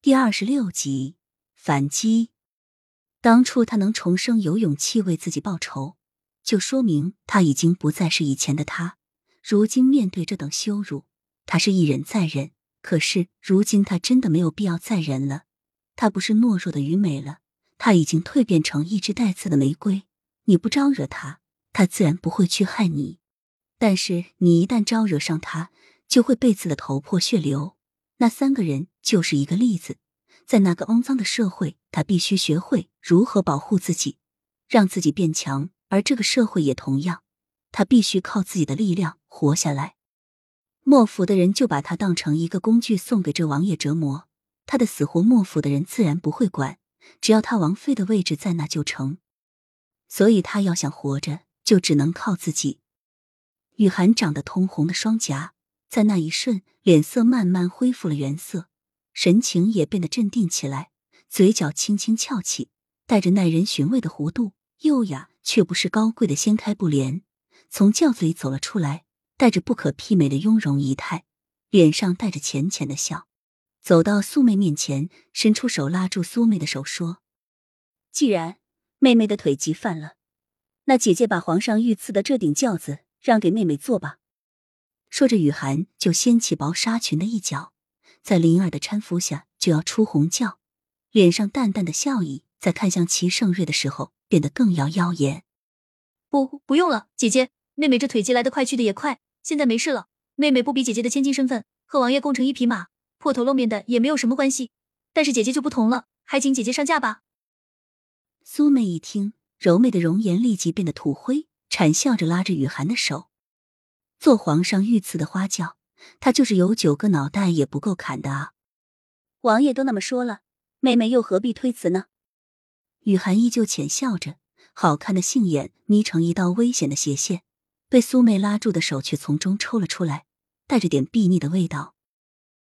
第二十六集反击。当初他能重生，有勇气为自己报仇，就说明他已经不再是以前的他。如今面对这等羞辱，他是一忍再忍。可是如今他真的没有必要再忍了。他不是懦弱的愚昧了，他已经蜕变成一只带刺的玫瑰。你不招惹他，他自然不会去害你。但是你一旦招惹上他，就会被刺的头破血流。那三个人就是一个例子。在那个肮脏的社会，他必须学会如何保护自己，让自己变强。而这个社会也同样，他必须靠自己的力量活下来。莫府的人就把他当成一个工具，送给这王爷折磨。他的死活，莫府的人自然不会管，只要他王妃的位置在那就成。所以他要想活着，就只能靠自己。雨涵长得通红的双颊，在那一瞬，脸色慢慢恢复了原色。神情也变得镇定起来，嘴角轻轻翘起，带着耐人寻味的弧度，优雅却不是高贵的掀开布帘，从轿子里走了出来，带着不可媲美的雍容仪态，脸上带着浅浅的笑，走到苏妹面前，伸出手拉住苏妹的手，说：“既然妹妹的腿疾犯了，那姐姐把皇上御赐的这顶轿子让给妹妹坐吧。”说着，雨涵就掀起薄纱裙的一角。在灵儿的搀扶下，就要出红轿，脸上淡淡的笑意，在看向齐盛瑞的时候变得更要耀眼。不，不用了，姐姐，妹妹这腿疾来得快，去的也快，现在没事了。妹妹不比姐姐的千金身份，和王爷共乘一匹马，破头露面的也没有什么关系。但是姐姐就不同了，还请姐姐上轿吧。苏妹一听，柔媚的容颜立即变得土灰，惨笑着拉着雨涵的手，做皇上御赐的花轿。他就是有九个脑袋也不够砍的啊！王爷都那么说了，妹妹又何必推辞呢？雨涵依旧浅笑着，好看的杏眼眯成一道危险的斜线，被苏妹拉住的手却从中抽了出来，带着点睥睨的味道。